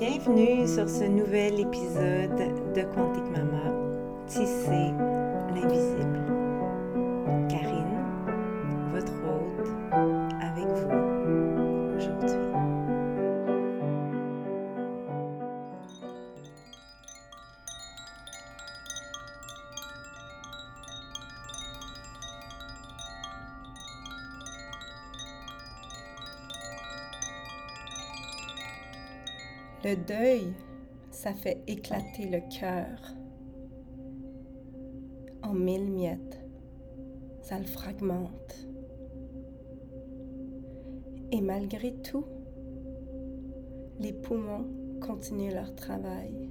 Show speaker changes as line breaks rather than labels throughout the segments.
Bienvenue sur ce nouvel épisode de Quantique Mama, Tisser l'invisible. Karine, fait éclater le cœur en mille miettes. Ça le fragmente. Et malgré tout, les poumons continuent leur travail,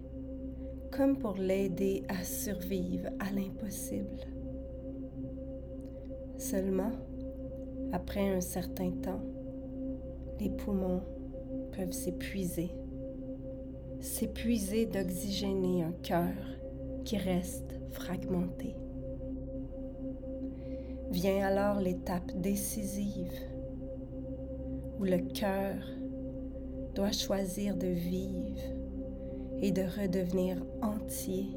comme pour l'aider à survivre à l'impossible. Seulement, après un certain temps, les poumons peuvent s'épuiser s'épuiser d'oxygéner un cœur qui reste fragmenté. Vient alors l'étape décisive où le cœur doit choisir de vivre et de redevenir entier,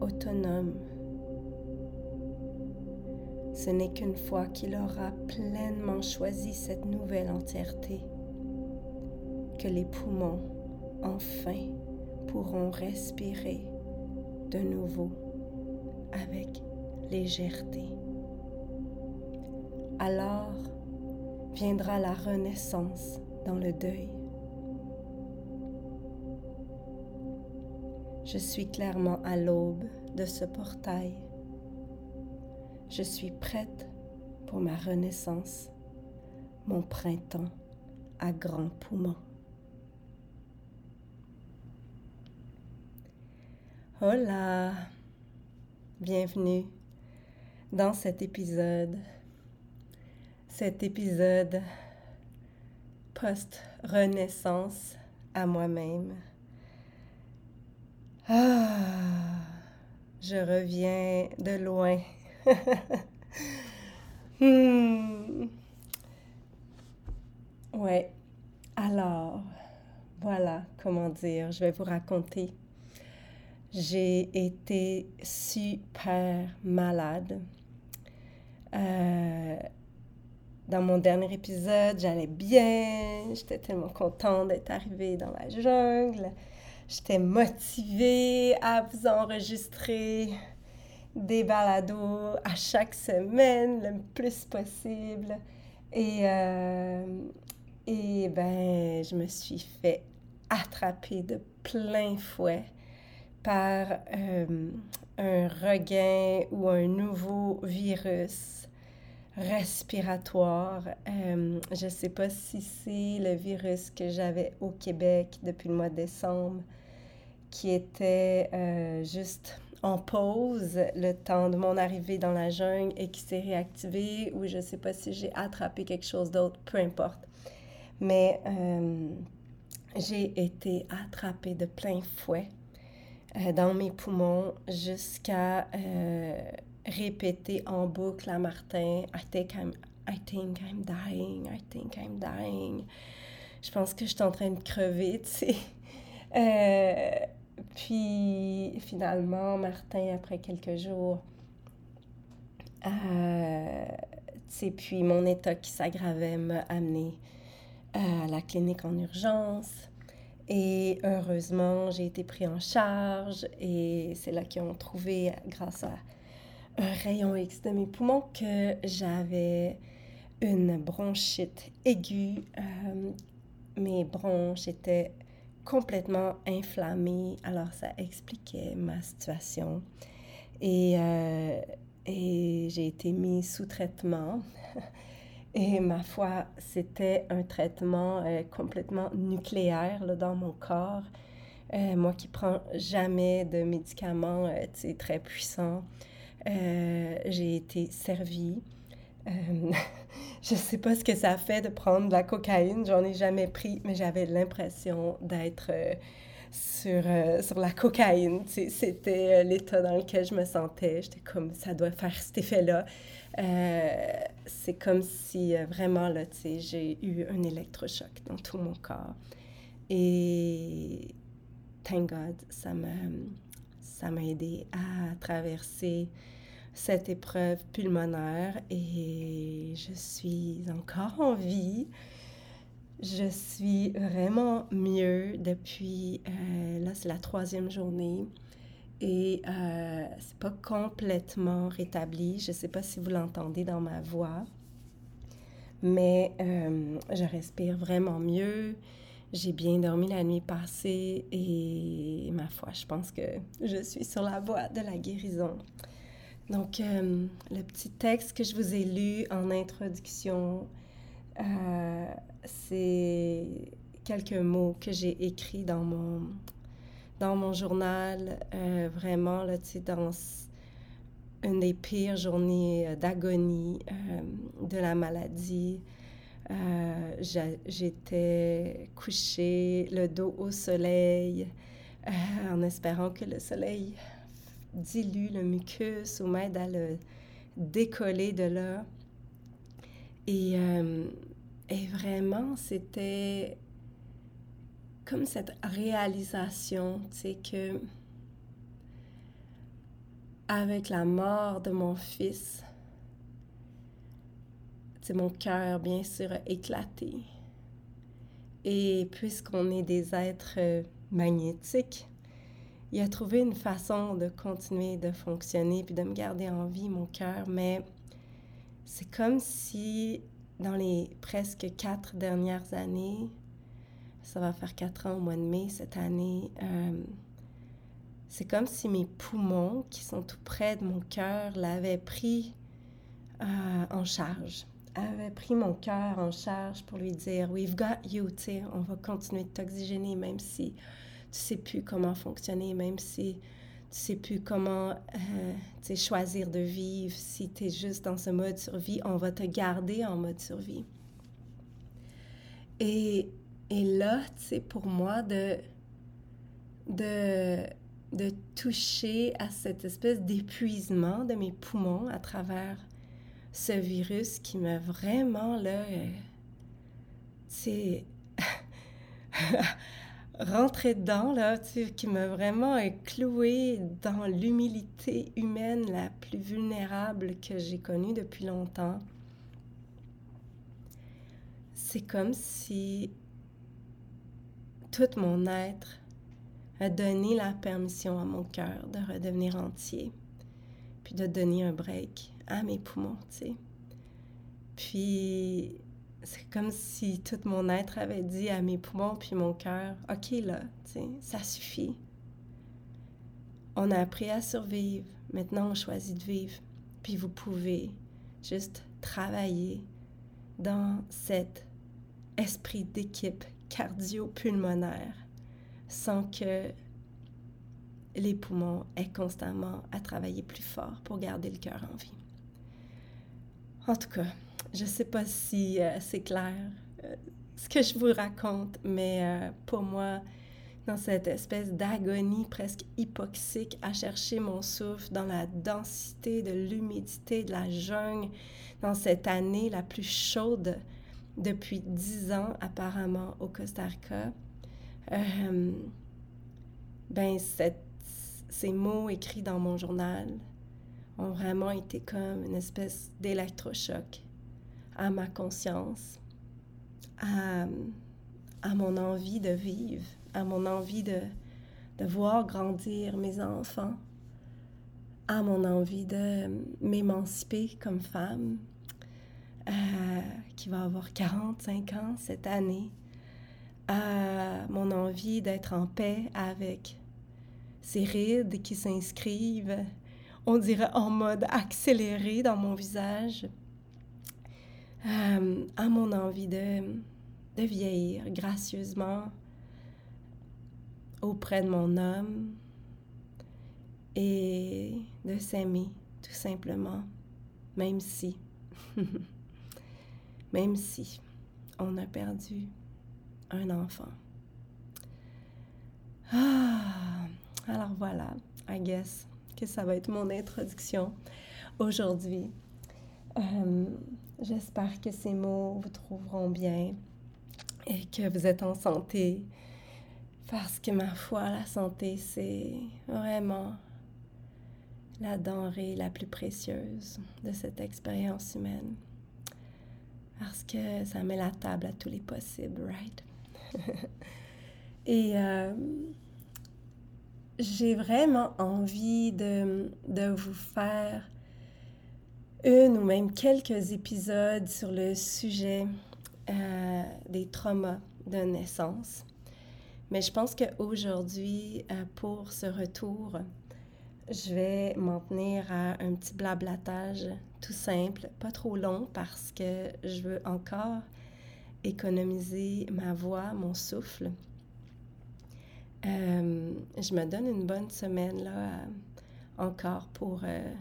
autonome. Ce n'est qu'une fois qu'il aura pleinement choisi cette nouvelle entièreté que les poumons enfin pourront respirer de nouveau avec légèreté. Alors viendra la renaissance dans le deuil. Je suis clairement à l'aube de ce portail. Je suis prête pour ma renaissance, mon printemps à grands poumons. Hola, bienvenue dans cet épisode, cet épisode post-renaissance à moi-même. Ah, je reviens de loin. hmm. Ouais, alors, voilà comment dire, je vais vous raconter j'ai été super malade. Euh, dans mon dernier épisode, j'allais bien, j'étais tellement contente d'être arrivée dans la jungle. J'étais motivée à vous enregistrer des balados à chaque semaine le plus possible. Et, euh, et ben, je me suis fait attraper de plein fouet par euh, un regain ou un nouveau virus respiratoire. Euh, je ne sais pas si c'est le virus que j'avais au Québec depuis le mois de décembre qui était euh, juste en pause le temps de mon arrivée dans la jungle et qui s'est réactivé ou je ne sais pas si j'ai attrapé quelque chose d'autre, peu importe. Mais j'ai été attrapée de plein fouet dans mes poumons jusqu'à euh, répéter en boucle à Martin I think I'm, I think I'm dying, I think I'm dying. Je pense que je suis en train de crever, tu sais. Euh, puis finalement, Martin, après quelques jours, sais, puis mon état qui s'aggravait m'a amené à la clinique en urgence. Et heureusement, j'ai été pris en charge et c'est là qu'ils ont trouvé, grâce à un rayon X de mes poumons, que j'avais une bronchite aiguë. Euh, mes bronches étaient complètement inflammées, alors ça expliquait ma situation. Et, euh, et j'ai été mise sous traitement. Et ma foi, c'était un traitement euh, complètement nucléaire là, dans mon corps. Euh, moi qui prends jamais de médicaments euh, très puissants, j'ai été servie. je ne sais pas ce que ça fait de prendre de la cocaïne, j'en ai jamais pris, mais j'avais l'impression d'être sur, sur la cocaïne. C'était l'état dans lequel je me sentais. J'étais comme, ça doit faire cet effet-là. Euh, c'est comme si euh, vraiment, là, j'ai eu un électrochoc dans tout mon corps. et thank God, ça m'a, ça m'a aidé à traverser cette épreuve pulmonaire et je suis encore en vie. Je suis vraiment mieux depuis, euh, là c'est la troisième journée et euh, c'est pas complètement rétabli. Je sais pas si vous l'entendez dans ma voix, mais euh, je respire vraiment mieux. J'ai bien dormi la nuit passée et ma foi, je pense que je suis sur la voie de la guérison. Donc, euh, le petit texte que je vous ai lu en introduction, euh, c'est quelques mots que j'ai écrits dans mon, dans mon journal. Euh, vraiment, là, dans une des pires journées d'agonie de la maladie. J'étais couchée, le dos au soleil, en espérant que le soleil dilue le mucus ou m'aide à le décoller de là. Euh, et vraiment, c'était comme cette réalisation, sais, que avec la mort de mon fils, c'est mon cœur, bien sûr, a éclaté. Et puisqu'on est des êtres magnétiques, il a trouvé une façon de continuer de fonctionner puis de me garder en vie, mon cœur, mais c'est comme si dans les presque quatre dernières années, ça va faire quatre ans au mois de mai cette année, euh, c'est comme si mes poumons, qui sont tout près de mon cœur, l'avaient pris euh, en charge, avaient pris mon cœur en charge pour lui dire, We've got you, on va continuer de t'oxygéner, même si tu sais plus comment fonctionner, même si tu sais plus comment euh, choisir de vivre. Si tu es juste dans ce mode survie, on va te garder en mode survie. Et, et là, c'est pour moi de, de, de toucher à cette espèce d'épuisement de mes poumons à travers ce virus qui m'a vraiment, là, c'est euh, rentrer dedans, là, qui m'a vraiment cloué dans l'humilité humaine la plus vulnérable que j'ai connue depuis longtemps. C'est comme si tout mon être a donné la permission à mon cœur de redevenir entier, puis de donner un break à mes poumons, tu sais. Puis c'est comme si tout mon être avait dit à mes poumons puis mon cœur, OK là, ça suffit. On a appris à survivre, maintenant on choisit de vivre. Puis vous pouvez juste travailler dans cet esprit d'équipe cardio-pulmonaire sans que les poumons aient constamment à travailler plus fort pour garder le cœur en vie. En tout cas, je ne sais pas si euh, c'est clair euh, ce que je vous raconte, mais euh, pour moi, dans cette espèce d'agonie presque hypoxique à chercher mon souffle dans la densité de l'humidité de la jungle, dans cette année la plus chaude depuis dix ans apparemment au Costa Rica, ben ces mots écrits dans mon journal ont vraiment été comme une espèce d'électrochoc à ma conscience, à, à, mon envie de vivre, à mon envie de, de voir grandir mes enfants, à mon envie de m'émanciper comme femme, euh, qui va avoir 45 ans cette année, à mon envie d'être en paix avec ces rides qui s'inscrivent, on dirait en mode accéléré dans mon visage, euh, à mon envie de, de vieillir gracieusement auprès de mon homme et de s'aimer tout simplement, même si, même si on a perdu un enfant. Ah, alors voilà, I guess que ça va être mon introduction aujourd'hui. Euh, J'espère que ces mots vous trouveront bien et que vous êtes en santé Parce que ma foi, la santé, c'est vraiment la denrée la plus précieuse de cette expérience humaine. Parce que ça met la table à tous les possibles, right? Et euh, j'ai vraiment envie de, de, vous faire une ou même quelques épisodes sur le sujet euh, des traumas de naissance. Mais je pense qu'aujourd'hui, euh, pour ce retour, je vais m'en tenir à un petit blablatage tout simple, pas trop long parce que je veux encore économiser ma voix, mon souffle. Euh, je me donne une bonne semaine là encore pour euh,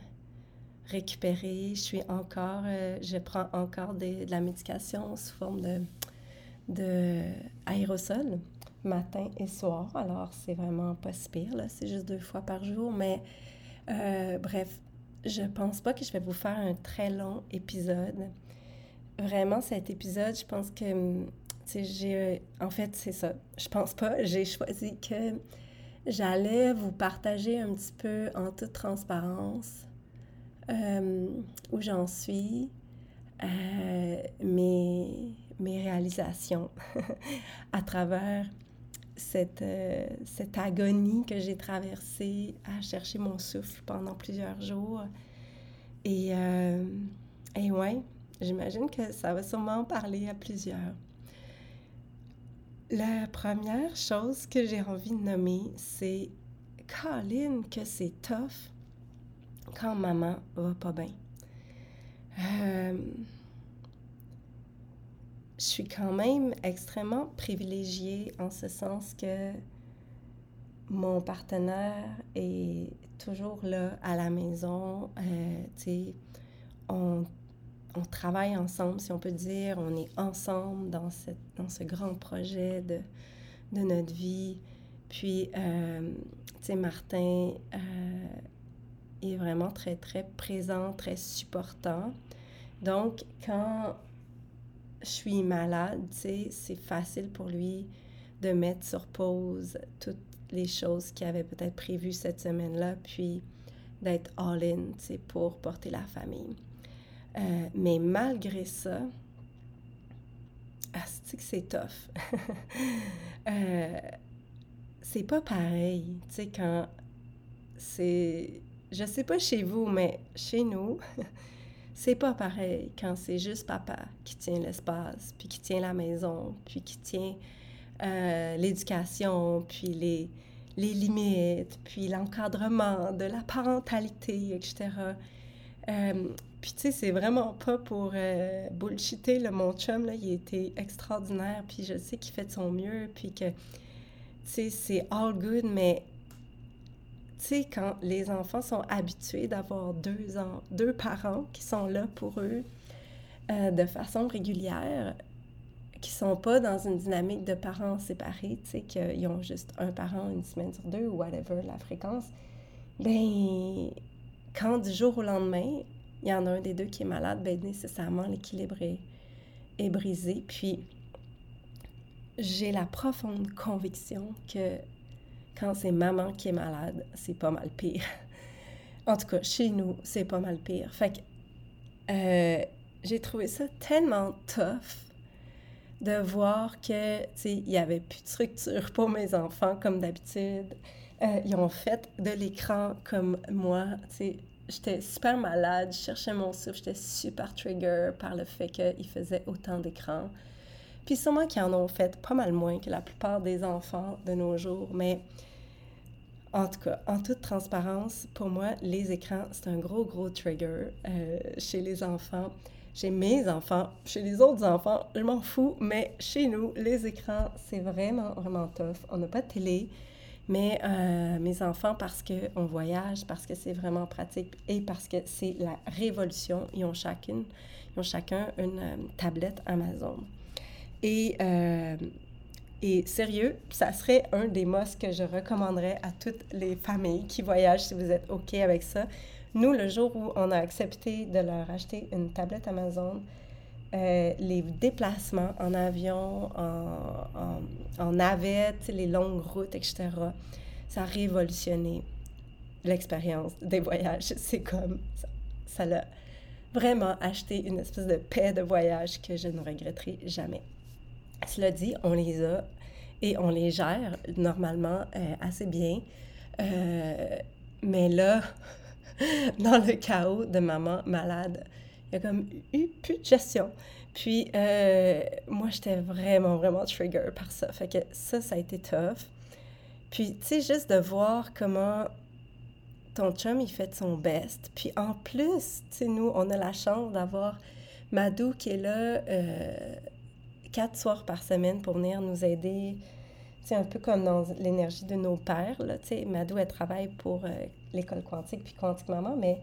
récupérer. Je suis encore, je prends encore de la médication sous forme de, de aérosol matin et soir. Alors, c'est vraiment pas si là. C'est juste deux fois par jour. Mais euh, bref, je pense pas que je vais vous faire un très long épisode. Vraiment, cet épisode, je pense que, tu j'ai... En fait, c'est ça. Je pense pas. J'ai choisi que j'allais vous partager un petit peu en toute transparence euh, où j'en suis, euh, mes, mes réalisations à travers cette, euh, cette agonie que j'ai traversée à chercher mon souffle pendant plusieurs jours. Et, euh, et ouais, j'imagine que ça va sûrement parler à plusieurs. La première chose que j'ai envie de nommer, c'est Colin, que c'est tough quand maman va pas bien. Euh, je suis quand même extrêmement privilégiée en ce sens que mon partenaire est toujours là à la maison. Euh, on, travaille ensemble, si on peut dire. On est ensemble dans, cette, dans ce grand projet de, de notre vie. Puis, euh, tu sais, Martin euh, est vraiment très, très présent, très supportant. Donc, quand je suis malade, c'est facile pour lui de mettre sur pause toutes les choses qu'il avait peut-être prévues cette semaine-là, puis d'être all-in, tu pour porter la famille. Euh, mais malgré ça, c'est que c'est tough? euh, c'est pas pareil, tu sais, quand c'est... Je sais pas chez vous, mais chez nous, c'est pas pareil quand c'est juste papa qui tient l'espace, puis qui tient la maison, puis qui tient euh, l'éducation, puis les, les limites, puis l'encadrement de la parentalité, etc. Euh, puis tu sais, c'est vraiment pas pour euh, le mon chum, là, il été extraordinaire, puis je sais qu'il fait de son mieux, puis que, tu sais, c'est all good, mais tu sais, quand les enfants sont habitués d'avoir deux, parents qui sont là pour eux euh, de façon régulière, qui sont pas dans une dynamique de parents séparés, tu sais, qu'ils ont juste un parent une semaine sur deux ou whatever la fréquence, ben quand du jour au lendemain, il y en a un des deux qui est malade, ben nécessairement l'équilibre est brisé. Puis j'ai la profonde conviction que quand c'est maman qui est malade, c'est pas mal pire. en tout cas, chez nous, c'est pas mal pire. Fait que euh, j'ai trouvé ça tellement tough de voir que, tu sais, il y avait plus de structure pour mes enfants comme d'habitude. Euh, ils ont fait de l'écran comme moi, tu sais. J'étais super malade, je cherchais mon souffle, j'étais super trigger par le fait qu'ils faisaient autant d'écran. Puis sûrement qu'ils en ont fait pas mal moins que la plupart des enfants de nos jours, mais en tout cas, en toute transparence, pour moi, les écrans, c'est un gros, gros trigger euh, chez les enfants. Chez mes enfants, chez les autres enfants, je m'en fous, mais chez nous, les écrans, c'est vraiment, vraiment tough. On n'a pas de télé, mais euh, mes enfants, parce qu'on voyage, parce que c'est vraiment pratique et parce que c'est la révolution, ils ont, chacune, ils ont chacun une euh, tablette Amazon. Et et sérieux, ça serait un des must que je recommanderais à toutes les familles qui voyagent si vous êtes OK avec ça. Nous, le jour où on a accepté de leur acheter une tablette Amazon, euh, les déplacements en avion, en, en, navette, les longues routes, etc., ça a révolutionné l'expérience des voyages. C'est comme, ça l'a vraiment acheté une espèce de paix de voyage que je ne regretterai jamais. Cela dit, on les a et on les gère normalement euh, assez bien. Euh, mais là, dans le chaos de maman malade, il y a comme eu plus de gestion. Puis, euh, moi, j'étais vraiment, vraiment trigger par ça. Fait que ça, ça a été tough. Puis, tu sais, juste de voir comment ton chum, il fait son best. Puis, en plus, tu sais, nous, on a la chance d'avoir Madou qui est là quatre soirs par semaine pour venir nous aider. C'est un peu comme dans l'énergie de nos pères. Là, Madou, elle travaille pour euh, l'école quantique puis Quantique Maman, mais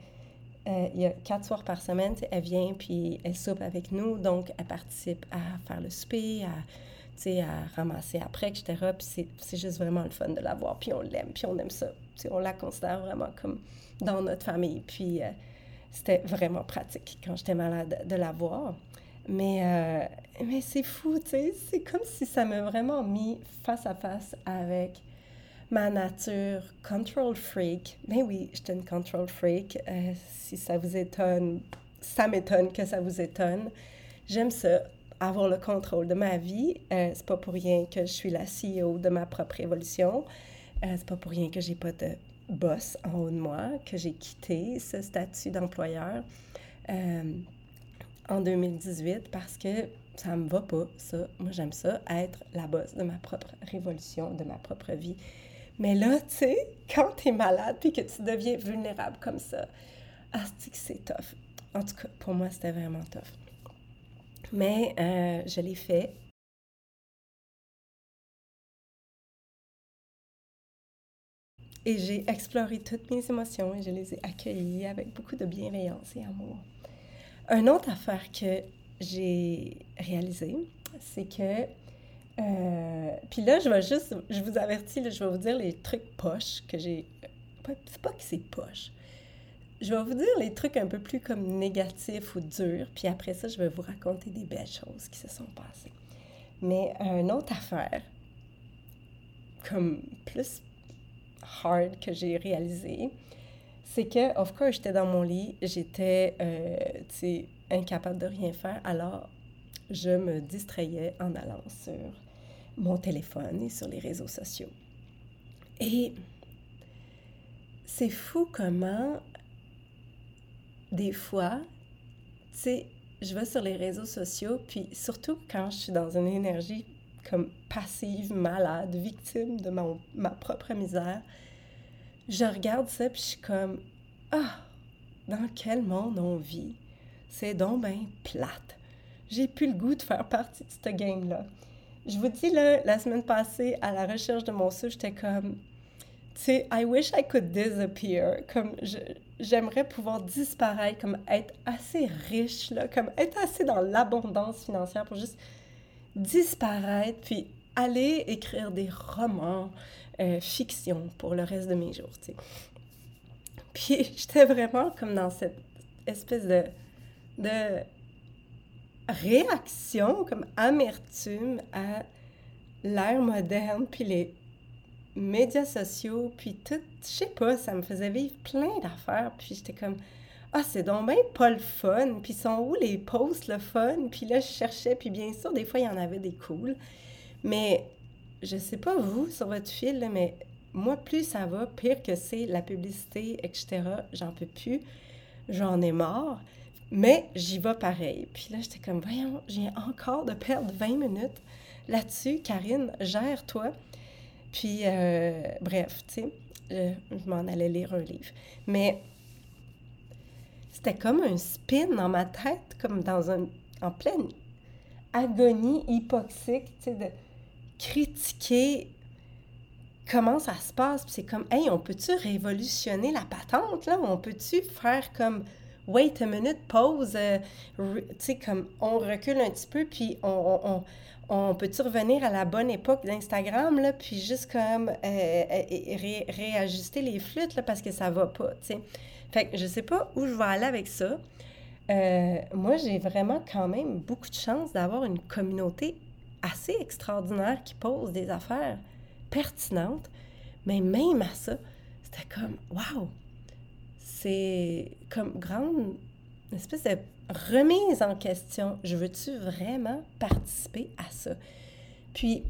euh, il y a quatre soirs par semaine, elle vient puis elle soupe avec nous. Donc, elle participe à faire le souper, à, à ramasser après, etc. Puis c'est juste vraiment le fun de la voir. Puis on l'aime, puis on aime ça. on la considère vraiment comme dans notre famille. Puis euh, c'était vraiment pratique quand j'étais malade de la voir. Mais, euh, mais c'est fou, tu sais. C'est comme si ça m'a vraiment mis face à face avec ma nature control freak. Mais oui, j'étais une control freak. Euh, si ça vous étonne, ça m'étonne que ça vous étonne. J'aime ça, avoir le contrôle de ma vie. Euh, c'est pas pour rien que je suis la CEO de ma propre évolution. Euh, c'est pas pour rien que j'ai pas de boss en haut de moi, que j'ai quitté ce statut d'employeur en 2018 parce que ça me va pas, ça. Moi, j'aime ça, être la boss de ma propre révolution, de ma propre vie. Mais là, tu sais, quand tu es malade puis que tu deviens vulnérable comme ça, ah, c'est tough. En tout cas, pour moi, c'était vraiment tough. Mais euh, je l'ai fait. Et j'ai exploré toutes mes émotions et je les ai accueillies avec beaucoup de bienveillance et amour. Une autre affaire que j'ai réalisée, c'est que euh, puis là, je vais juste, je vous avertis, je vais vous dire les trucs poches que j'ai. C'est pas que c'est poche. Je vais vous dire les trucs un peu plus comme négatifs ou durs, puis après ça, je vais vous raconter des belles choses qui se sont passées. Mais une autre affaire, comme plus hard que j'ai réalisé, c'est que, of course, j'étais dans mon lit, j'étais, euh, tu sais, incapable de rien faire, alors je me distrayais en allant sur mon téléphone et sur les réseaux sociaux. Et c'est fou comment, des fois, tu sais, je vais sur les réseaux sociaux, puis surtout quand je suis dans une énergie comme passive, malade, victime de ma propre misère, je regarde ça, puis je suis comme, ah, dans quel monde on vit? C'est donc bien plate. J'ai plus le goût de faire partie de cette gang-là je vous dis, là, la semaine passée, à la recherche de mon souffle, j'étais comme, tu sais, I wish I could disappear. Comme, j'aimerais pouvoir disparaître, comme être assez riche, comme être assez dans l'abondance financière pour juste disparaître, puis aller écrire des romans, euh, fiction pour le reste de mes jours. Puis j'étais vraiment comme dans cette espèce de, de réaction, comme amertume à l'ère moderne, puis les médias sociaux, puis tout, je sais pas, ça me faisait vivre plein d'affaires, puis j'étais comme, ah, c'est donc pas le fun, puis sont où les posts le fun, puis là, je cherchais, puis bien sûr, des fois, il y en avait des cools, mais je sais pas vous, sur votre fil, mais moi, plus ça va, pire que c'est la publicité, etc., j'en peux plus, j'en ai marre. Mais j'y vais pareil. Puis là, j'étais comme, voyons, j'ai encore de perdre 20 minutes là-dessus. Karine, gère-toi. Puis, euh, bref, tu sais, je, m'en allais lire un livre. Mais c'était comme un spin dans ma tête, comme dans un, en pleine agonie hypoxique, tu sais, de critiquer comment ça se passe. Puis c'est comme, hey, on peut-tu révolutionner la patente, là? On peut-tu faire comme wait a minute, pause, euh, tu sais, comme on recule un petit peu, puis on, peut-tu revenir à la bonne époque d'Instagram, là, puis juste comme euh, euh, réajuster les flûtes, là, parce que ça va pas, tu sais. Fait que je sais pas où je vais aller avec ça. moi, j'ai vraiment quand même beaucoup de chance d'avoir une communauté assez extraordinaire qui pose des affaires pertinentes. Mais même à ça, c'était comme, waouh! C'est comme grande espèce de remise en question. Je veux-tu vraiment participer à ça? Puis,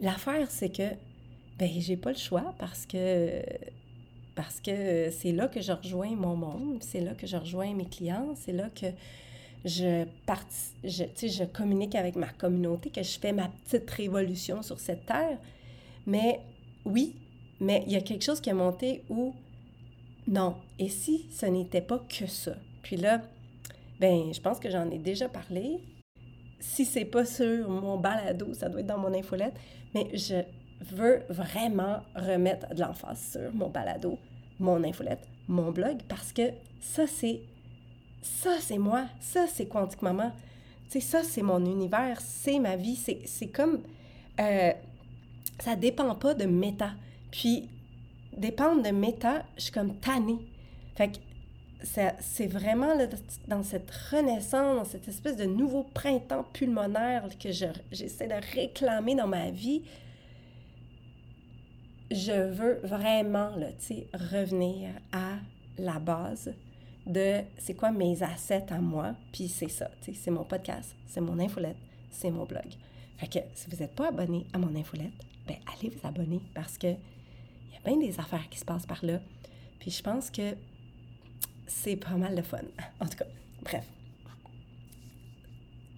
l'affaire, c'est que, ben, j'ai pas le choix parce que parce que c'est là que je rejoins mon monde, c'est là que je rejoins mes clients, c'est là que je, je, je communique avec ma communauté, que je fais ma petite révolution sur cette terre. Mais oui, mais il y a quelque chose qui est monté où non. Et si ce n'était pas que ça? Puis là, ben, je pense que j'en ai déjà parlé. Si c'est pas sur mon balado, ça doit être dans mon infolette, mais je veux vraiment remettre de l'emphase sur mon balado, mon infolette, mon blog, parce que ça, c'est ça, c'est moi, ça, c'est Quantique Maman. Tu sais, ça, c'est mon univers, c'est ma vie, c'est comme... Euh, ça dépend pas de méta. Puis, dépendre de méta, je suis comme tannée. Fait que c'est vraiment dans cette renaissance, dans cette espèce de nouveau printemps pulmonaire que j'essaie de réclamer dans ma vie. Je veux vraiment là, revenir à la base de c'est quoi mes assets à moi, puis c'est ça, c'est mon podcast, c'est mon infolette, c'est mon blog. Fait que si vous n'êtes pas abonné à mon infolette, ben allez vous abonner parce que il y a bien des affaires qui se passent par là. Puis je pense que c'est pas mal de fun. En tout cas, bref.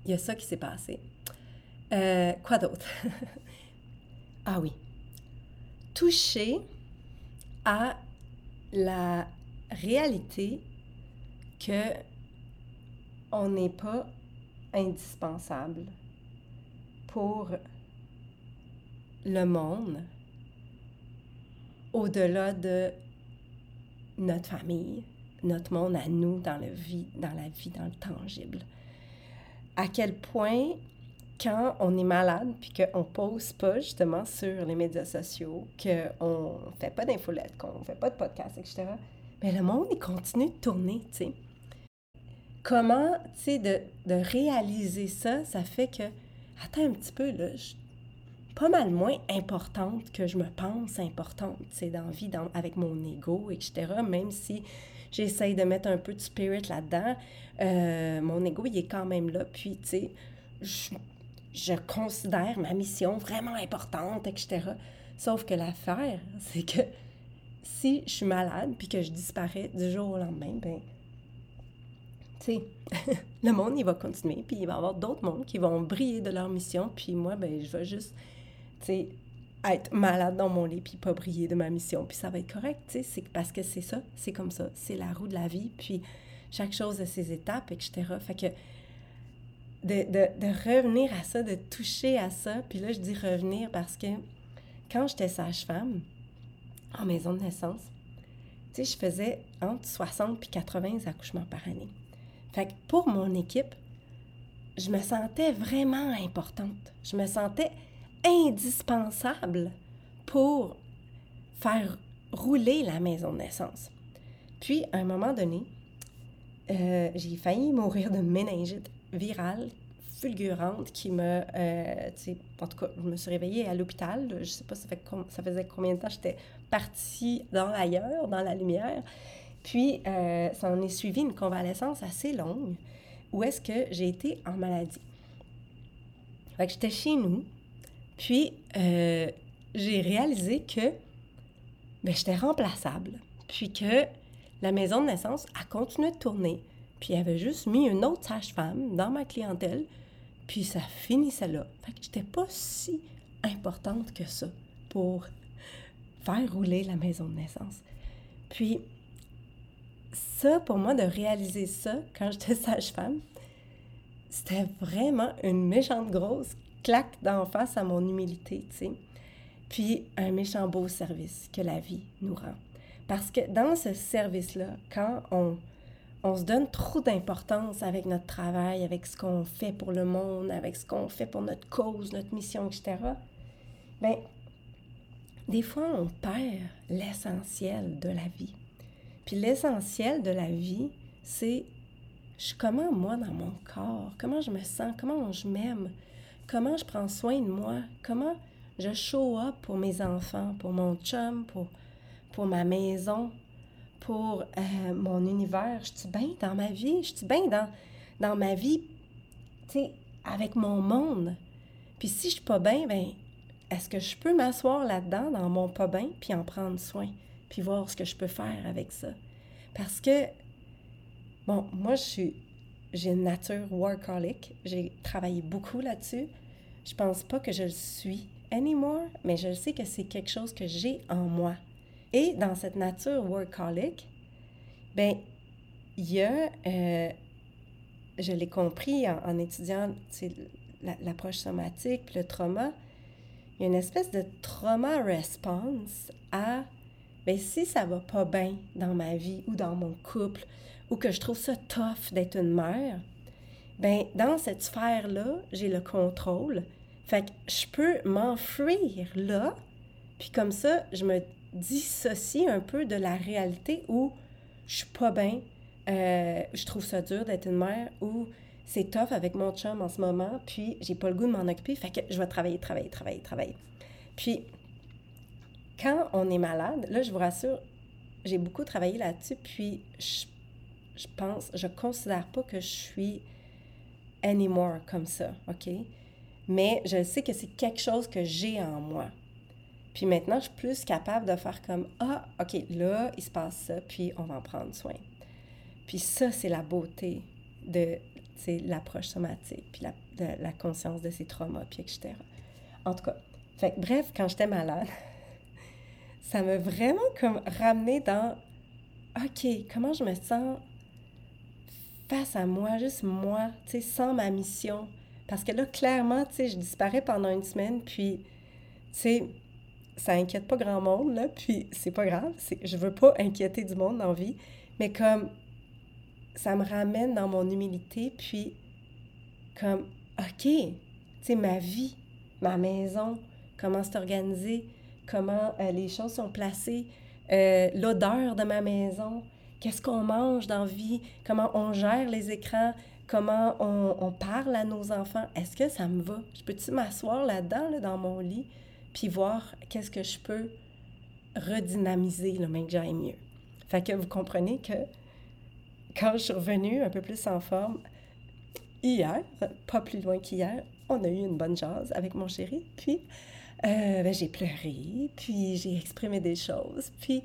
Il y a ça qui s'est passé. Euh, quoi d'autre? ah oui. Toucher à la réalité que on n'est pas indispensable pour le monde au-delà de notre famille, notre monde à nous dans, la vie, dans la vie, dans le tangible. À quel point, quand on est malade, puis qu'on ne pose pas justement sur les médias sociaux, qu'on ne fait pas d'infolettes, qu'on ne fait pas de podcast, etc., mais le monde, il continue de tourner, tu sais. Comment, tu sais, de, de, réaliser ça, ça fait que, attends un petit peu, là, je pas mal moins importante que je me pense importante, tu sais, dans vie, dans, avec mon ego, etc., même si J'essaye de mettre un peu de spirit là-dedans. Euh, mon ego, il est quand même là. Puis, tu sais, je, je, considère ma mission vraiment importante, etc. Sauf que l'affaire, c'est que si je suis malade puis que je disparais du jour au lendemain, ben, le monde, il va continuer. Puis il va y avoir d'autres mondes qui vont briller de leur mission. Puis moi, ben, je vais juste, être malade dans mon lit puis pas briller de ma mission. Puis ça va être correct, c'est parce que c'est ça, c'est comme ça, c'est la roue de la vie, puis chaque chose a ses étapes, etc. Fait que de, de, de, revenir à ça, de toucher à ça, puis là, je dis revenir parce que quand j'étais sage-femme, en maison de naissance, je faisais entre 60 puis 80 accouchements par année. Fait que pour mon équipe, je me sentais vraiment importante. Je me sentais indispensable pour faire rouler la maison de naissance. Puis, à un moment donné, euh, j'ai failli mourir de méningite virale fulgurante qui me... Euh, en tout cas, je me suis réveillée à l'hôpital. Je sais pas, ça, fait ça faisait combien de temps j'étais partie dans l'ailleurs, dans la lumière. Puis, euh, ça en est suivi une convalescence assez longue où est-ce que j'ai été en maladie. Fait que j'étais chez nous, puis, euh, j'ai réalisé que ben, j'étais remplaçable, puis que la maison de naissance a continué de tourner, puis elle avait juste mis une autre sage-femme dans ma clientèle, puis ça finissait là. Fait que j'étais pas si importante que ça pour faire rouler la maison de naissance. Puis, ça, pour moi, de réaliser ça quand j'étais sage-femme, c'était vraiment une méchante grosse claque d'en face à mon humilité, tu sais. Puis un méchant beau service que la vie nous rend. Parce que dans ce service-là, quand on, on se donne trop d'importance avec notre travail, avec ce qu'on fait pour le monde, avec ce qu'on fait pour notre cause, notre mission, etc., bien, des fois, on perd l'essentiel de la vie. Puis l'essentiel de la vie, c'est je comment moi dans mon corps, comment je me sens, comment je m'aime, comment je prends soin de moi, comment je show up pour mes enfants, pour mon chum, pour, ma maison, pour euh, mon univers. Je suis bien dans ma vie, je suis bien dans, dans ma vie, tu sais, avec mon monde. Puis si je suis pas bien, ben est-ce que je peux m'asseoir là-dedans, dans mon pas bien, puis en prendre soin, puis voir ce que je peux faire avec ça? Parce que, bon, moi, je suis, j'ai une nature workaholic. J'ai travaillé beaucoup là-dessus. Je pense pas que je le suis anymore, mais je sais que c'est quelque chose que j'ai en moi. Et dans cette nature workaholic, ben il y a, euh, je l'ai compris en, en étudiant l'approche somatique, le trauma, il y a une espèce de trauma response à, ben si ça va pas bien dans ma vie ou dans mon couple, ou que je trouve ça tough d'être une mère, ben dans cette sphère-là, j'ai le contrôle. Fait que je peux m'enfuir là, puis comme ça, je me dissocie un peu de la réalité où je suis pas bien, euh, je trouve ça dur d'être une mère, ou c'est tough avec mon chum en ce moment, puis j'ai pas le goût de m'en occuper, fait que je vais travailler, travailler, travailler, travailler. Puis, quand on est malade, là, je vous rassure, j'ai beaucoup travaillé là-dessus, puis je, pense, je considère pas que je suis anymore comme ça, OK? Mais je sais que c'est quelque chose que j'ai en moi. Puis maintenant, je suis plus capable de faire comme Ah, OK, là, il se passe ça, puis on va en prendre soin. Puis ça, c'est la beauté de l'approche somatique, puis la, de, la conscience de ses traumas, puis etc. En tout cas, bref, quand j'étais malade, ça m'a vraiment comme ramené dans OK, comment je me sens face à moi, juste moi, tu sais, sans ma mission? Parce que là, clairement, tu sais, je disparais pendant une semaine, puis, tu sais, ça inquiète pas grand monde, là, puis c'est pas grave, je veux pas inquiéter du monde dans vie, mais comme ça me ramène dans mon humilité, puis comme, OK, tu sais, ma vie, ma maison, comment c'est organisé, comment euh, les choses sont placées, euh, l'odeur de ma maison, qu'est-ce qu'on mange dans vie, comment on gère les écrans, comment on, parle à nos enfants. Est-ce que ça me va? Je peux-tu m'asseoir là-dedans, là, dans mon lit, puis voir qu'est-ce que je peux redynamiser, le même que j'aille mieux? Fait que vous comprenez que quand je suis revenue un peu plus en forme, hier, pas plus loin qu'hier, on a eu une bonne jase avec mon chéri, puis euh, ben, j'ai pleuré, puis j'ai exprimé des choses, puis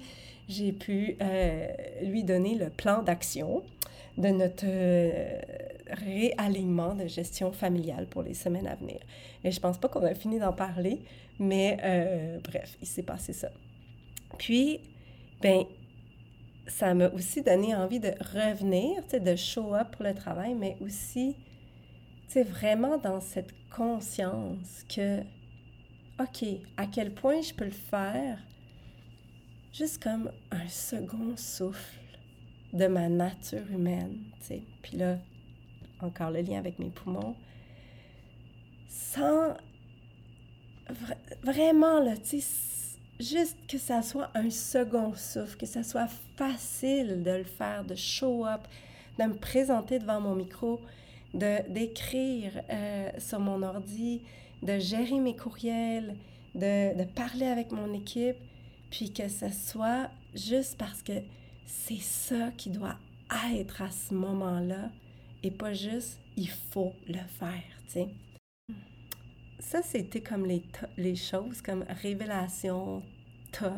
j'ai pu euh, lui donner le plan d'action de notre euh, réalignement de gestion familiale pour les semaines à venir. Et je pense pas qu'on a fini d'en parler, mais bref, il s'est passé ça. Puis, ben, ça m'a aussi donné envie de revenir, de show up pour le travail, mais aussi, vraiment dans cette conscience que, OK, à quel point je peux le faire? Juste comme un second souffle de ma nature humaine, tu sais. Puis là, encore le lien avec mes poumons, sans vraiment, tu sais, juste que ça soit un second souffle, que ça soit facile de le faire, de show up, de me présenter devant mon micro, de d'écrire euh, sur mon ordi, de gérer mes courriels, de, de, parler avec mon équipe, puis que ce soit juste parce que c'est ça qui doit être à ce moment-là et pas juste il faut le faire, tu ça, c'était comme les, les choses, comme révélation tough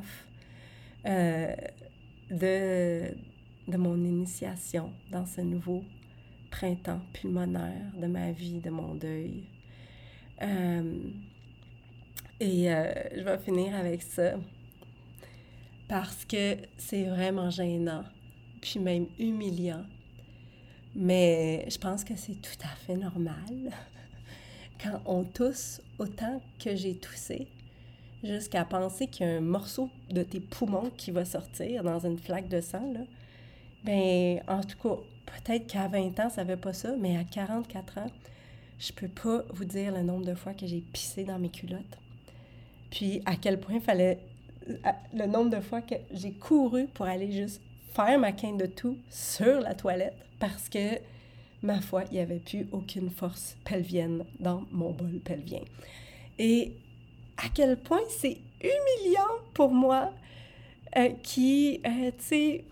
euh, de, de mon initiation dans ce nouveau printemps pulmonaire de ma vie, de mon deuil. Euh, et euh, je vais finir avec ça parce que c'est vraiment gênant, puis même humiliant. Mais je pense que c'est tout à fait normal quand on tousse autant que j'ai toussé, jusqu'à penser qu'il y a un morceau de tes poumons qui va sortir dans une flaque de sang, là, ben, en tout cas, peut-être qu'à 20 ans, ça ne veut pas ça, mais à 44 ans, je peux pas vous dire le nombre de fois que j'ai pissé dans mes culottes. Puis à quel point il fallait. Le nombre de fois que j'ai couru pour aller juste faire ma quinte de tout sur la toilette parce que ma foi, il n'y avait plus aucune force pelvienne dans mon bol pelvien. Et à quel point c'est humiliant pour moi euh, qui, euh, tu sais,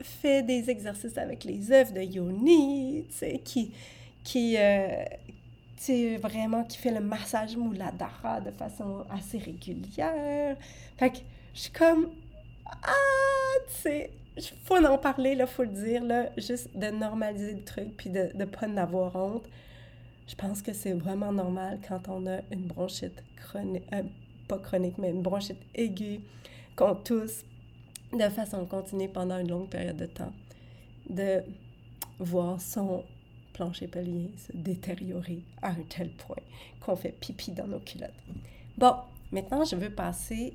fait des exercices avec les œufs de Yoni, tu sais, qui, qui euh, vraiment, qui fait le massage Mouladara de façon assez régulière. Fait que je suis comme, ah, tu sais, faut en parler, il faut le dire, là, juste de normaliser le truc, puis de ne pas en avoir honte. Je pense que c'est vraiment normal quand on a une bronchite chronique, euh, pas chronique, mais une bronchite aiguë, qu'on tousse de façon continue pendant une longue période de temps, de voir son plancher pelvien se détériorer à un tel point qu'on fait pipi dans nos culottes. Bon, maintenant, je veux passer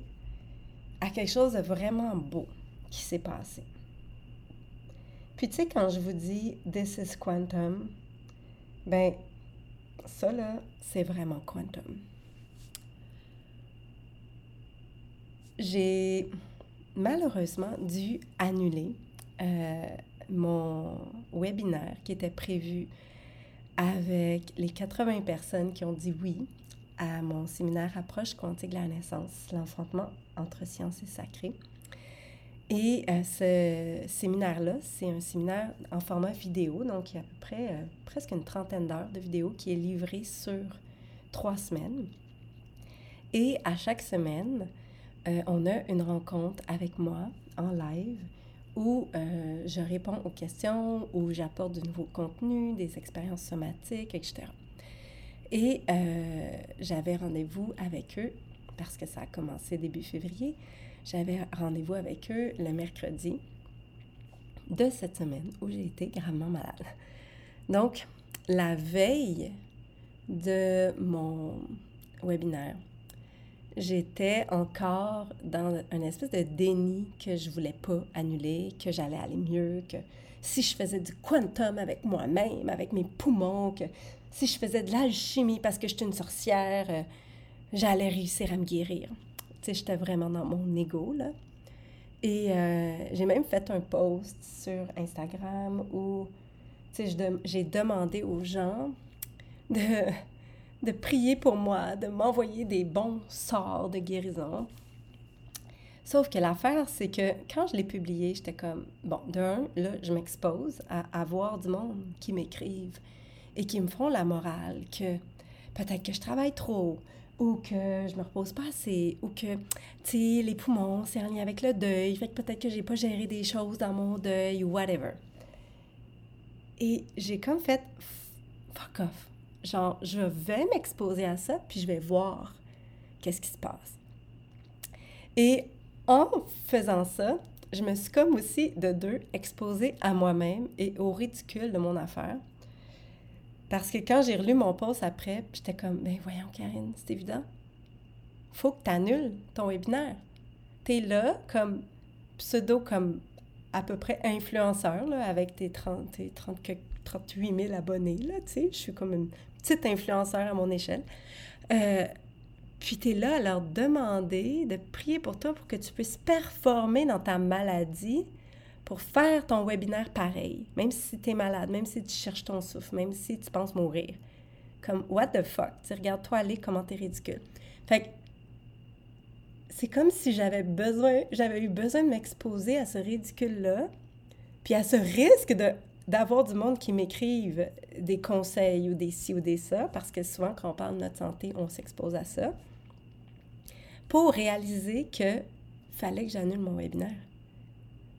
à quelque chose de vraiment beau qui s'est passé. Puis tu sais, quand je vous dis This is quantum, ben ça là, c'est vraiment quantum. J'ai malheureusement dû annuler euh, mon webinaire qui était prévu avec les 80 personnes qui ont dit oui à mon séminaire Approche quantique de la naissance, l'enfantement entre sciences et sacré. Et euh, ce séminaire-là, c'est un séminaire en format vidéo, donc il y a à peu près euh, presque une trentaine d'heures de vidéo qui est livré sur trois semaines. Et à chaque semaine, euh, on a une rencontre avec moi en live où je réponds aux questions, où j'apporte de nouveaux contenus, des expériences somatiques, etc. Et j'avais rendez-vous avec eux parce que ça a commencé début février j'avais rendez-vous avec eux le mercredi de cette semaine où j'ai été gravement malade. Donc, la veille de mon webinaire, j'étais encore dans un espèce de déni que je voulais pas annuler, que j'allais aller mieux, que si je faisais du quantum avec moi-même, avec mes poumons, que si je faisais de l'alchimie parce que j'étais une sorcière, euh, j'allais réussir à me guérir sais, j'étais vraiment dans mon ego, là. Et euh, j'ai même fait un post sur Instagram où, tu sais, j'ai demandé aux gens de, de prier pour moi, de m'envoyer des bons sorts de guérison. Sauf que l'affaire, c'est que quand je l'ai publié, j'étais comme, bon, d'un, là, je m'expose à avoir du monde qui m'écrivent et qui me font la morale que peut-être que je travaille trop, ou que je me repose pas assez, ou que, tu sais, les poumons, c'est en lien avec le deuil, fait que peut-être que j'ai pas géré des choses dans mon deuil, ou whatever. Et j'ai comme fait fuck off. Genre, je vais m'exposer à ça, puis je vais voir qu'est-ce qui se passe. Et en faisant ça, je me suis comme aussi de deux exposée à moi-même et au ridicule de mon affaire. Parce que quand j'ai relu mon post après, j'étais comme, ben voyons, Karine, c'est évident. Faut que tu annules ton webinaire. Tu es là comme pseudo, comme à peu près influenceur, là, avec tes, 30, tes 30, 38 000 abonnés, là, tu sais. Je suis comme une petite influenceur à mon échelle. Euh, puis tu es là à leur demander de prier pour toi pour que tu puisses performer dans ta maladie pour faire ton webinaire pareil, même si tu es malade, même si tu cherches ton souffle, même si tu penses mourir. Comme, what the fuck? Tu regarde-toi aller, comment t'es ridicule. Fait que c'est comme si j'avais besoin, j'avais eu besoin de m'exposer à ce ridicule-là, puis à ce risque de d'avoir du monde qui m'écrive des conseils ou des ci ou des ça, parce que souvent, quand on parle de notre santé, on s'expose à ça, pour réaliser que fallait que j'annule mon webinaire.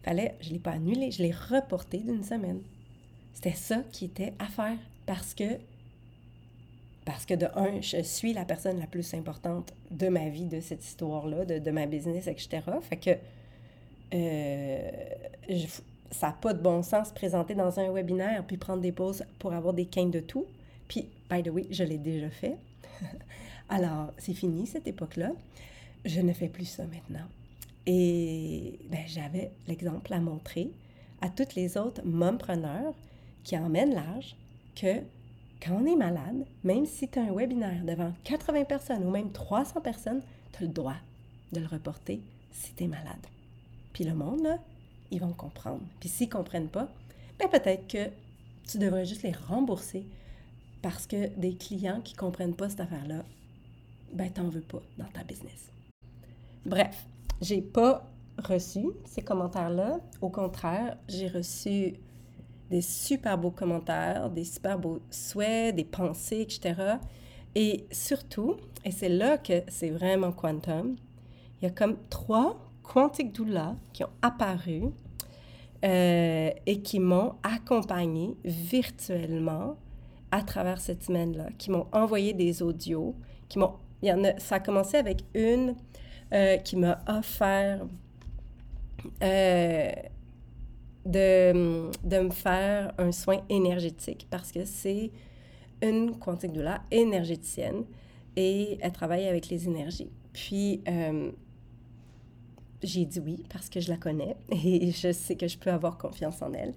Fallait, je ne l'ai pas annulé, je l'ai reporté d'une semaine. C'était ça qui était à faire parce que, parce que de un, je suis la personne la plus importante de ma vie, de cette histoire-là, de, de ma business, etc. Fait que euh, ça n'a pas de bon sens se présenter dans un webinaire puis prendre des pauses pour avoir des quintes de tout. Puis, by the way, je l'ai déjà fait. Alors, c'est fini cette époque-là. Je ne fais plus ça maintenant. Et ben, j'avais l'exemple à montrer à toutes les autres mompreneurs qui emmènent l'âge que quand on est malade, même si tu as un webinaire devant 80 personnes ou même 300 personnes, tu as le droit de le reporter si tu es malade. Puis le monde, là, ils vont comprendre. Puis s'ils ne comprennent pas, ben peut-être que tu devrais juste les rembourser parce que des clients qui ne comprennent pas cette affaire-là, ben, t'en veux pas dans ta business. Bref, j'ai pas reçu ces commentaires-là. Au contraire, j'ai reçu des super beaux commentaires, des super beaux souhaits, des pensées, etc. Et surtout, et c'est là que c'est vraiment quantum, il y a comme trois Quantic Doula qui ont apparu euh, et qui m'ont accompagné virtuellement à travers cette semaine-là, qui m'ont envoyé des audios, qui m'ont... Ça a commencé avec une euh, qui m'a offert euh, de, de, me faire un soin énergétique parce que c'est une quantique doula énergéticienne et elle travaille avec les énergies. Puis, j'ai dit oui parce que je la connais et je sais que je peux avoir confiance en elle.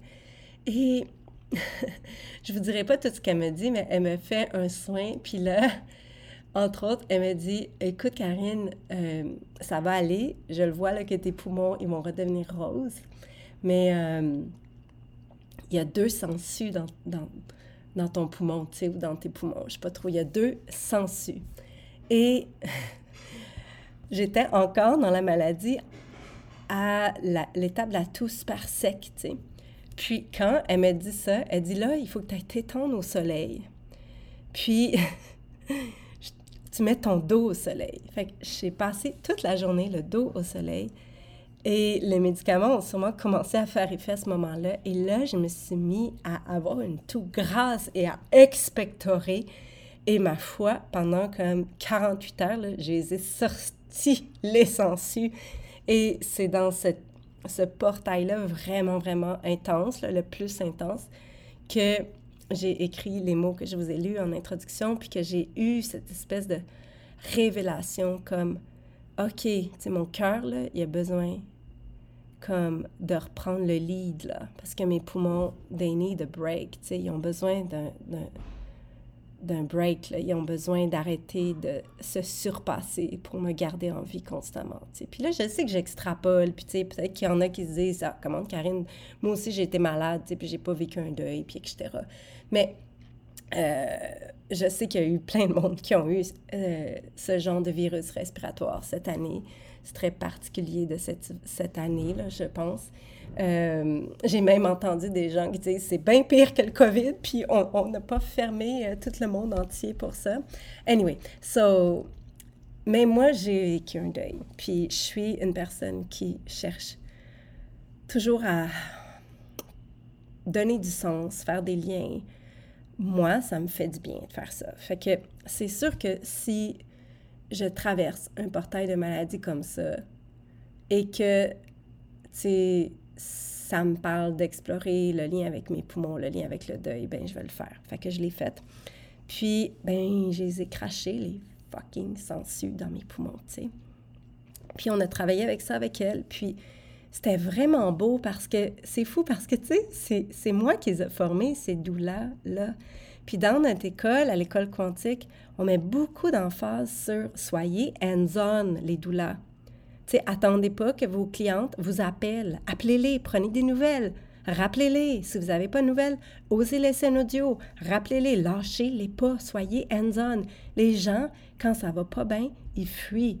Et je vous dirai pas tout ce qu'elle me dit, mais elle me fait un soin. Puis là, entre autres, elle me dit Écoute, Karine, euh, ça va aller. Je le vois là, que tes poumons ils vont redevenir roses. Mais euh, il y a deux sangsues dans, dans, dans ton poumon, tu sais, ou dans tes poumons. Je sais pas trop. Il y a deux sangsues. Et j'étais encore dans la maladie à l'étape de la toux super sec, tu sais. Puis quand elle m'a dit ça, elle dit là, il faut que tu t'étendre au soleil. Puis tu mets ton dos au soleil. Fait que j'ai passé toute la journée le dos au soleil. Et les médicaments ont sûrement commencé à faire effet à ce moment-là. Et là, je me suis mis à avoir une toux grasse et à expectorer. Et ma foi, pendant comme 48 heures, j'ai sorti les sangsues. Et c'est dans cette, ce portail-là vraiment, vraiment intense, le plus intense, que j'ai écrit les mots que je vous ai lus en introduction, puis que j'ai eu cette espèce de révélation comme, OK, sais, mon cœur, il a besoin comme de reprendre le lead, là, parce que mes poumons, they need a break, ils ont besoin d'un d'un break. Là. Ils ont besoin d'arrêter de se surpasser pour me garder en vie constamment. Puis là, je sais que j'extrapole, puis peut-être qu'il y en a qui se disent ah, comment Karine, moi aussi j'ai été malade, puis j'ai pas vécu un deuil, puis etc. Mais euh, je sais qu'il y a eu plein de monde qui ont eu euh, ce genre de virus respiratoire cette année. C'est très particulier de cette, cette année, là, je pense. Euh, j'ai même entendu des gens qui disent c'est bien pire que le COVID, puis on n'a pas fermé euh, tout le monde entier pour ça. Anyway, so, mais moi, j'ai vécu un deuil, puis je suis une personne qui cherche toujours à donner du sens, faire des liens. Moi, ça me fait du bien de faire ça. Fait que c'est sûr que si je traverse un portail de maladie comme ça et que, tu ça me parle d'explorer le lien avec mes poumons, le lien avec le deuil, ben je vais le faire. Fait que je l'ai fait. Puis, ben, je les ai crachés, les fucking sangsues dans mes poumons, tu sais. Puis on a travaillé avec ça avec elle. Puis c'était vraiment beau parce que c'est fou parce que, tu sais, c'est moi qui les ai formés, ces doulas-là. Puis dans notre école, à l'école quantique, on met beaucoup d'emphase sur soyez hands-on, les doulas sais, attendez pas que vos clientes vous appellent. Appelez-les, prenez des nouvelles. Rappelez-les. Si vous n'avez pas de nouvelles, osez laisser un audio. Rappelez-les, lâchez-les pas. Soyez hands-on. Les gens, quand ça va pas bien, ils fuient.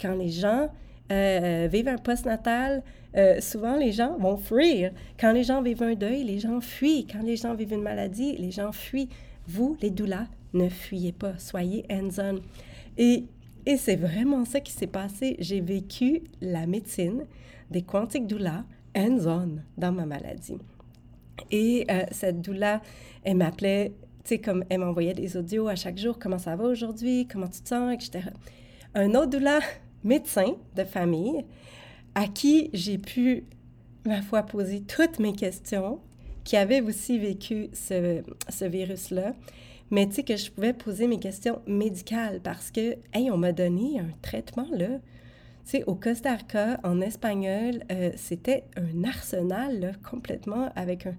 Quand les gens euh, vivent un post-natal, euh, souvent les gens vont fuir. Quand les gens vivent un deuil, les gens fuient. Quand les gens vivent une maladie, les gens fuient. Vous, les doulas, ne fuyez pas. Soyez hands-on. Et et c'est vraiment ça qui s'est passé. J'ai vécu la médecine des quantiques doula hands-on dans ma maladie. Et euh, cette doula, elle m'appelait, tu sais, comme elle m'envoyait des audios à chaque jour, comment ça va aujourd'hui, comment tu te sens, etc. Un autre doula, médecin de famille, à qui j'ai pu, ma foi, poser toutes mes questions, qui avait aussi vécu ce, ce virus-là mais tu sais que je pouvais poser mes questions médicales parce que, hey, on m'a donné un traitement, là. Tu sais, au Costa Rica, en espagnol, euh, c'était un arsenal, là, complètement avec un,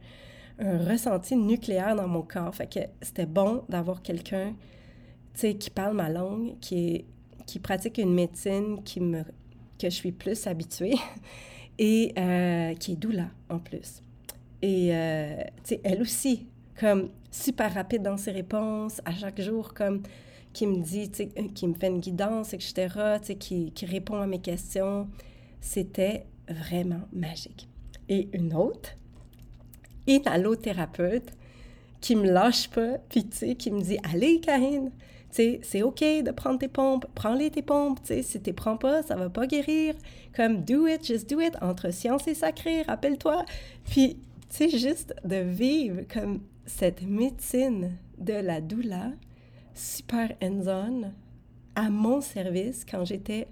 ressenti nucléaire dans mon corps. Fait que c'était bon d'avoir quelqu'un, tu sais, qui parle ma langue, qui, qui pratique une médecine qui me, que je suis plus habituée et euh, qui est doula en plus. Et, euh, tu sais, elle aussi comme super rapide dans ses réponses, à chaque jour, comme qui me dit, qui me fait une guidance, etc., qui, qui répond à mes questions. C'était vraiment magique. Et une autre, une allothérapeute qui me lâche pas, puis qui me dit Allez, Karine, c'est OK de prendre tes pompes, prends-les tes pompes, si tu prends pas, ça va pas guérir. Comme do it, just do it, entre science et sacré, rappelle-toi. Puis, tu sais, juste de vivre comme cette médecine de la doula, super hands-on, à mon service quand j'étais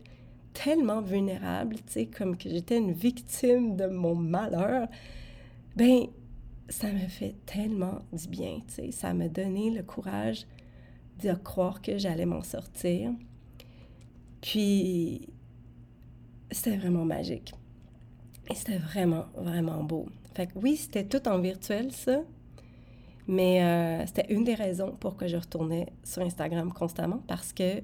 tellement vulnérable, tu sais, comme que j'étais une victime de mon malheur, ben ça me fait tellement du bien, tu sais, ça m'a donné le courage de croire que j'allais m'en sortir. Puis c'était vraiment magique. Et c'était vraiment, vraiment beau. Fait que oui, c'était tout en virtuel, ça. Mais euh, c'était une des raisons pour que je retournais sur Instagram constamment parce que,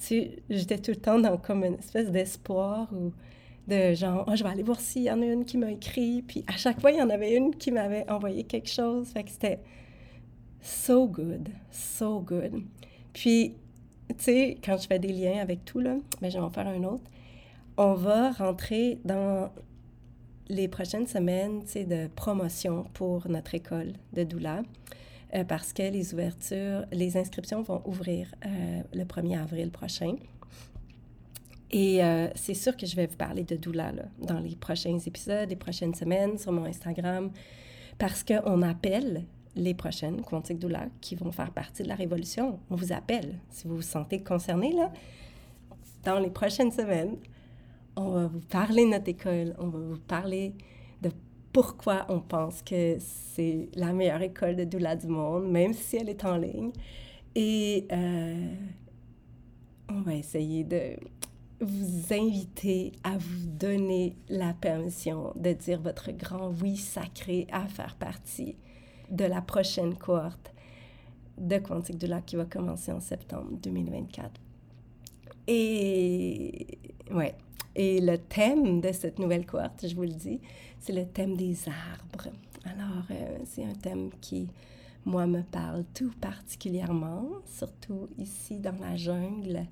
tu j'étais tout le temps dans comme une espèce d'espoir ou de genre, oh, je vais aller voir s'il y en a une qui m'a écrit. Puis à chaque fois, il y en avait une qui m'avait envoyé quelque chose. Fait que c'était so good, so good. Puis, tu sais, quand je fais des liens avec tout, là, mais ben, je vais en faire un autre. On va rentrer dans les prochaines semaines de promotion pour notre école de doula euh, parce que les ouvertures, les inscriptions vont ouvrir euh, le 1er avril prochain. Et euh, c'est sûr que je vais vous parler de doula là, dans les prochains épisodes, les prochaines semaines sur mon Instagram parce qu'on appelle les prochaines Quantique Doula qui vont faire partie de la révolution. On vous appelle si vous vous sentez concerné là. Dans les prochaines semaines, on va vous parler de notre école, on va vous parler de pourquoi on pense que c'est la meilleure école de doula du monde, même si elle est en ligne. Et euh, on va essayer de vous inviter à vous donner la permission de dire votre grand oui sacré à faire partie de la prochaine cohorte de Quantique Doula qui va commencer en septembre 2024. Et ouais, et le thème de cette nouvelle cohorte, je vous le dis, c'est le thème des arbres. Alors, euh, c'est un thème qui, moi, me parle tout particulièrement, surtout ici dans la jungle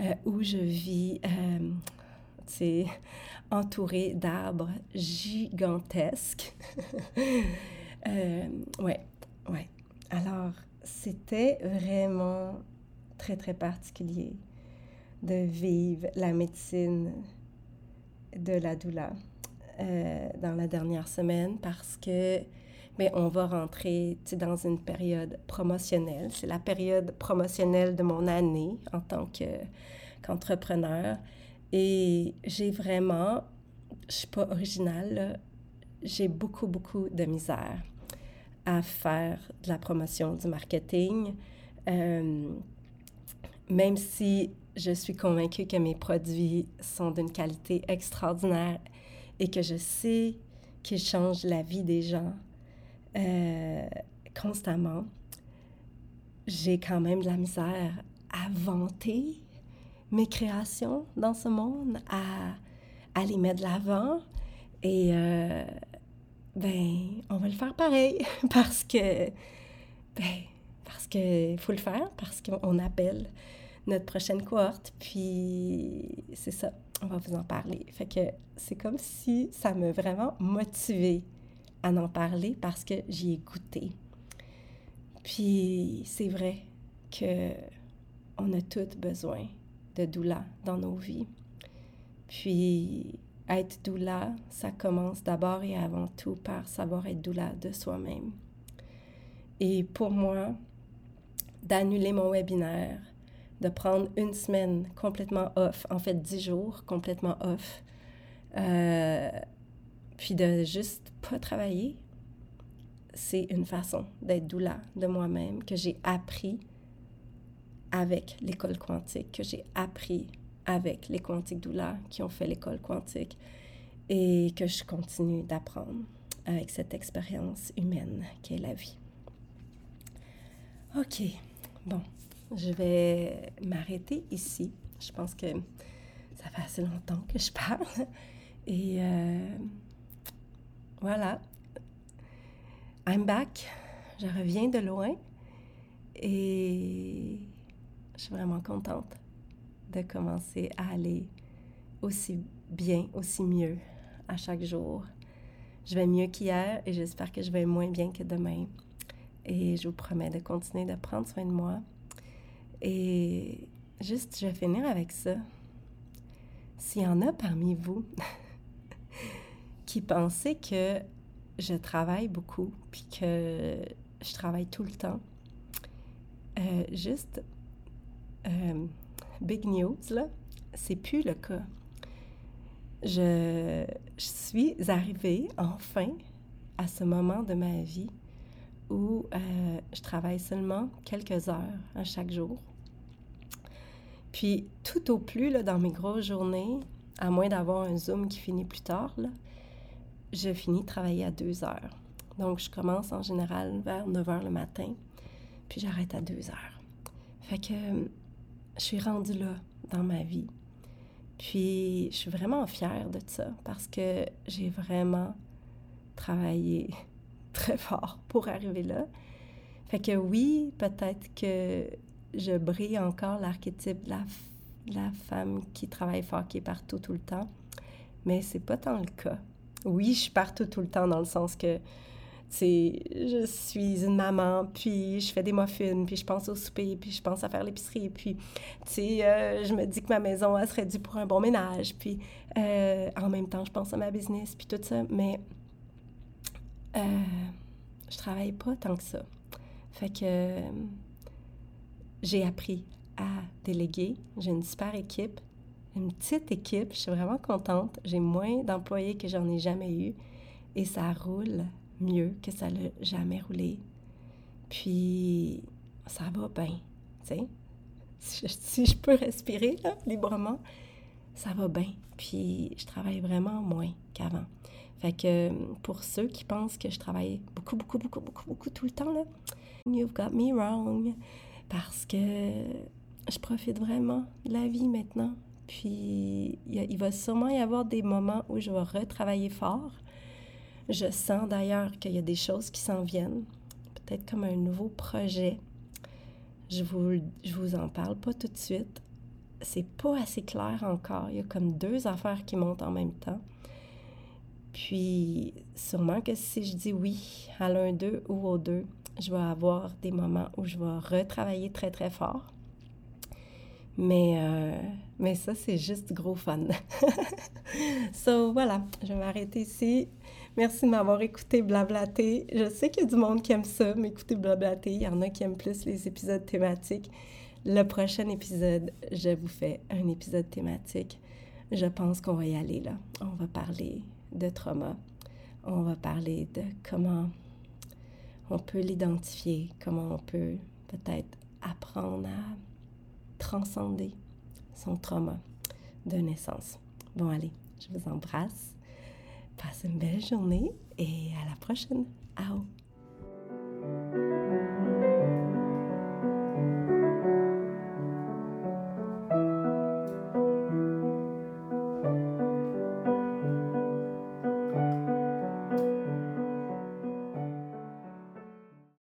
euh, où je vis, c'est euh, entourée d'arbres gigantesques. ouais, ouais. Alors, c'était vraiment très, très particulier de vivre la médecine de la doula euh, dans la dernière semaine parce que mais on va rentrer dans une période promotionnelle. C'est la période promotionnelle de mon année en tant qu'entrepreneur. Et j'ai vraiment, je suis pas originale, j'ai beaucoup, beaucoup de misère à faire de la promotion, du marketing. Euh, même si je suis convaincue que mes produits sont d'une qualité extraordinaire et que je sais qu'ils changent la vie des gens euh, constamment. J'ai quand même de la misère à vanter mes créations dans ce monde, à, à les mettre de l'avant. Et euh, ben, on va le faire pareil parce que, ben, parce qu'il faut le faire, parce qu'on appelle notre prochaine cohorte. Puis c'est ça, on va vous en parler. Fait que c'est comme si ça m'a vraiment motivé à en parler parce que j'y ai goûté. Puis c'est vrai que on a tous besoin de doula dans nos vies. Puis être doula, ça commence d'abord et avant tout par savoir être doula de soi-même. Et pour moi, d'annuler mon webinaire, de prendre une semaine complètement off, en fait dix jours complètement off, euh, puis de juste pas travailler, c'est une façon d'être doula de moi-même que j'ai appris avec l'école quantique, que j'ai appris avec les quantiques doula qui ont fait l'école quantique et que je continue d'apprendre avec cette expérience humaine qu'est la vie. OK, bon, je vais m'arrêter ici. Je pense que ça fait assez longtemps que je parle. Et euh, voilà. I'm back. je reviens de loin et je suis vraiment contente de commencer à aller aussi bien, aussi mieux à chaque jour. Je vais mieux qu'hier et j'espère que je vais moins bien que demain. Et je vous promets de continuer de prendre soin de moi. Et juste, je vais finir avec ça. S'il y en a parmi vous qui pensez que je travaille beaucoup, puis que je travaille tout le temps, euh, juste, euh, big news, là, c'est plus le cas. Je, suis arrivée enfin à ce moment de ma vie où euh, je travaille seulement quelques heures à chaque jour. Puis tout au plus, là, dans mes grosses journées, à moins d'avoir un Zoom qui finit plus tard, je finis de travailler à deux heures. Donc, je commence en général vers 9 heures le matin, puis j'arrête à 2 heures. Fait que je suis rendue là dans ma vie. Puis, je suis vraiment fière de ça parce que j'ai vraiment travaillé très fort pour arriver là. Fait que oui, peut-être que je brille encore l'archétype de la, la, femme qui travaille fort, qui est partout tout le temps, mais c'est pas tant le cas. Oui, je suis partout tout le temps dans le sens que sais, je suis une maman, puis je fais des muffins, puis je pense au souper, puis je pense à faire l'épicerie, puis, tu sais, euh, je me dis que ma maison, elle serait due pour un bon ménage, puis euh, en même temps, je pense à ma business, puis tout ça, mais euh, je travaille pas tant que ça. Fait que j'ai appris à déléguer. J'ai une super équipe, une petite équipe, je suis vraiment contente. J'ai moins d'employés que j'en ai jamais eu et ça roule mieux que ça l'a jamais roulé. Puis, ça va bien, tu sais. Si, je peux respirer librement, ça va bien. Puis, je travaille vraiment moins qu'avant. Fait que pour ceux qui pensent que je travaille beaucoup, beaucoup, beaucoup, beaucoup, beaucoup tout le temps, là, you've got me wrong. Parce que je profite vraiment de la vie maintenant. Puis, il, il va sûrement y avoir des moments où je vais retravailler fort. Je sens d'ailleurs qu'il y a des choses qui s'en viennent, peut-être comme un nouveau projet. Je vous, je vous en parle pas tout de suite. C'est pas assez clair encore. Il y a comme deux affaires qui montent en même temps. Puis, sûrement que si je dis oui à l'un d'eux ou aux deux, je vais avoir des moments où je vais retravailler très, très fort. Mais, euh, mais ça, c'est juste gros fun. so, voilà, je vais m'arrêter ici. Merci de m'avoir écouté blablater. Je sais qu'il y a du monde qui aime ça, m'écouter blablater. Il y en a qui aiment plus les épisodes thématiques. Le prochain épisode, je vous fais un épisode thématique. Je pense qu'on va y aller là. On va parler de trauma. On va parler de comment on peut l'identifier, comment on peut peut-être apprendre à transcender son trauma de naissance. Bon, allez, je vous embrasse. Passez une belle journée et à la prochaine. Au.